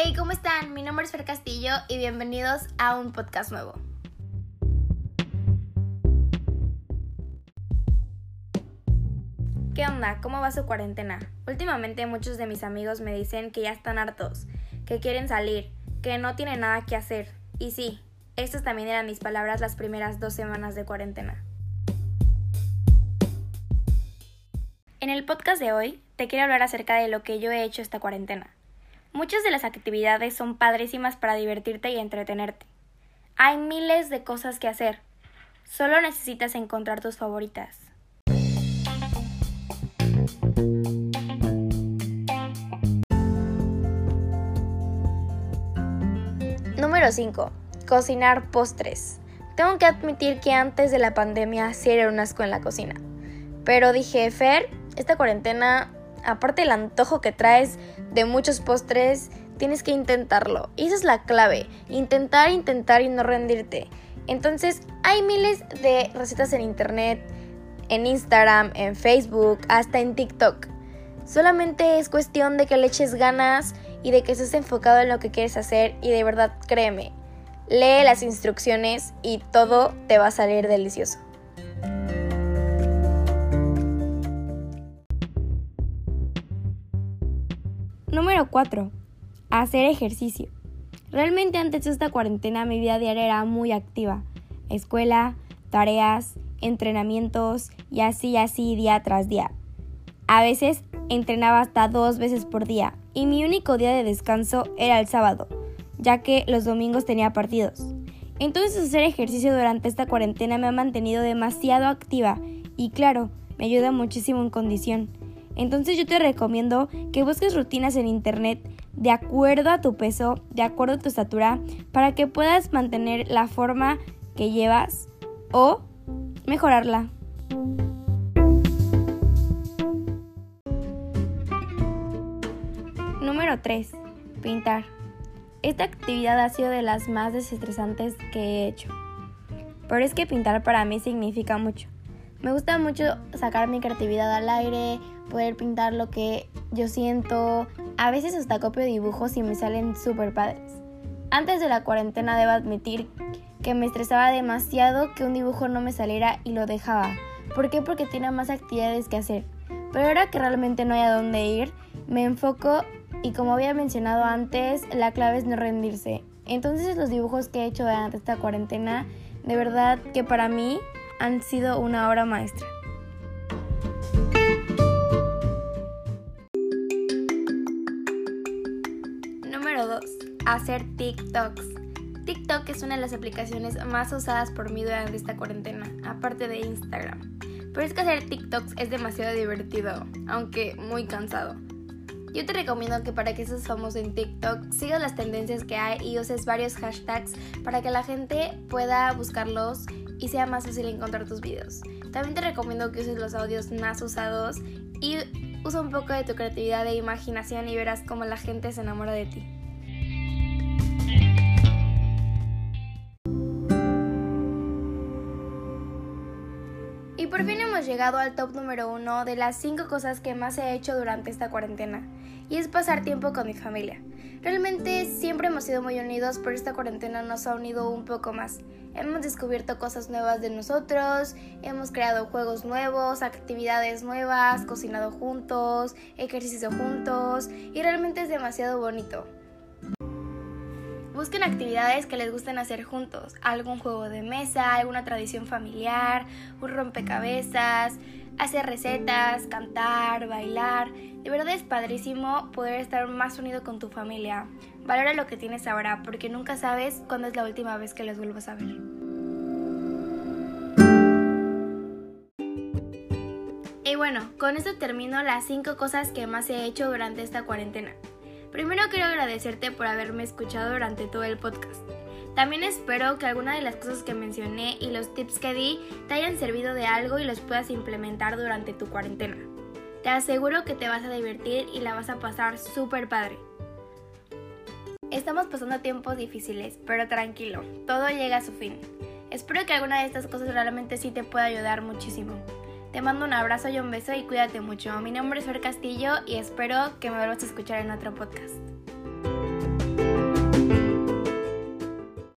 Hey, ¿cómo están? Mi nombre es Fer Castillo y bienvenidos a un podcast nuevo. ¿Qué onda? ¿Cómo va su cuarentena? Últimamente muchos de mis amigos me dicen que ya están hartos, que quieren salir, que no tienen nada que hacer. Y sí, estas también eran mis palabras las primeras dos semanas de cuarentena. En el podcast de hoy te quiero hablar acerca de lo que yo he hecho esta cuarentena. Muchas de las actividades son padrísimas para divertirte y entretenerte. Hay miles de cosas que hacer. Solo necesitas encontrar tus favoritas. Número 5. Cocinar postres. Tengo que admitir que antes de la pandemia sí era un asco en la cocina. Pero dije, Fer, esta cuarentena, aparte del antojo que traes de muchos postres, tienes que intentarlo. Y esa es la clave, intentar, intentar y no rendirte. Entonces, hay miles de recetas en internet, en Instagram, en Facebook, hasta en TikTok. Solamente es cuestión de que le eches ganas y de que estés enfocado en lo que quieres hacer y de verdad créeme, lee las instrucciones y todo te va a salir delicioso. Número 4. Hacer ejercicio. Realmente antes de esta cuarentena mi vida diaria era muy activa. Escuela, tareas, entrenamientos y así así día tras día. A veces entrenaba hasta dos veces por día y mi único día de descanso era el sábado, ya que los domingos tenía partidos. Entonces hacer ejercicio durante esta cuarentena me ha mantenido demasiado activa y claro, me ayuda muchísimo en condición. Entonces yo te recomiendo que busques rutinas en internet de acuerdo a tu peso, de acuerdo a tu estatura, para que puedas mantener la forma que llevas o mejorarla. Número 3. Pintar. Esta actividad ha sido de las más desestresantes que he hecho. Pero es que pintar para mí significa mucho. Me gusta mucho sacar mi creatividad al aire, poder pintar lo que yo siento. A veces hasta copio dibujos y me salen súper padres. Antes de la cuarentena debo admitir que me estresaba demasiado que un dibujo no me saliera y lo dejaba. ¿Por qué? Porque tenía más actividades que hacer. Pero ahora que realmente no hay a dónde ir, me enfoco y como había mencionado antes, la clave es no rendirse. Entonces los dibujos que he hecho durante esta cuarentena, de verdad que para mí han sido una obra maestra. Hacer TikToks. TikTok es una de las aplicaciones más usadas por mí durante esta cuarentena, aparte de Instagram. Pero es que hacer TikToks es demasiado divertido, aunque muy cansado. Yo te recomiendo que para que seas famoso en TikTok sigas las tendencias que hay y uses varios hashtags para que la gente pueda buscarlos y sea más fácil encontrar tus videos. También te recomiendo que uses los audios más usados y usa un poco de tu creatividad e imaginación y verás cómo la gente se enamora de ti. Y por fin hemos llegado al top número uno de las 5 cosas que más he hecho durante esta cuarentena, y es pasar tiempo con mi familia. Realmente siempre hemos sido muy unidos, pero esta cuarentena nos ha unido un poco más. Hemos descubierto cosas nuevas de nosotros, hemos creado juegos nuevos, actividades nuevas, cocinado juntos, ejercicio juntos, y realmente es demasiado bonito. Busquen actividades que les gusten hacer juntos, algún juego de mesa, alguna tradición familiar, un rompecabezas, hacer recetas, cantar, bailar. De verdad es padrísimo poder estar más unido con tu familia. Valora lo que tienes ahora porque nunca sabes cuándo es la última vez que les vuelvas a ver. Y bueno, con esto termino las 5 cosas que más he hecho durante esta cuarentena. Primero quiero agradecerte por haberme escuchado durante todo el podcast. También espero que alguna de las cosas que mencioné y los tips que di te hayan servido de algo y los puedas implementar durante tu cuarentena. Te aseguro que te vas a divertir y la vas a pasar súper padre. Estamos pasando tiempos difíciles, pero tranquilo, todo llega a su fin. Espero que alguna de estas cosas realmente sí te pueda ayudar muchísimo. Te mando un abrazo y un beso y cuídate mucho. Mi nombre es Fer Castillo y espero que me vuelvas a escuchar en otro podcast.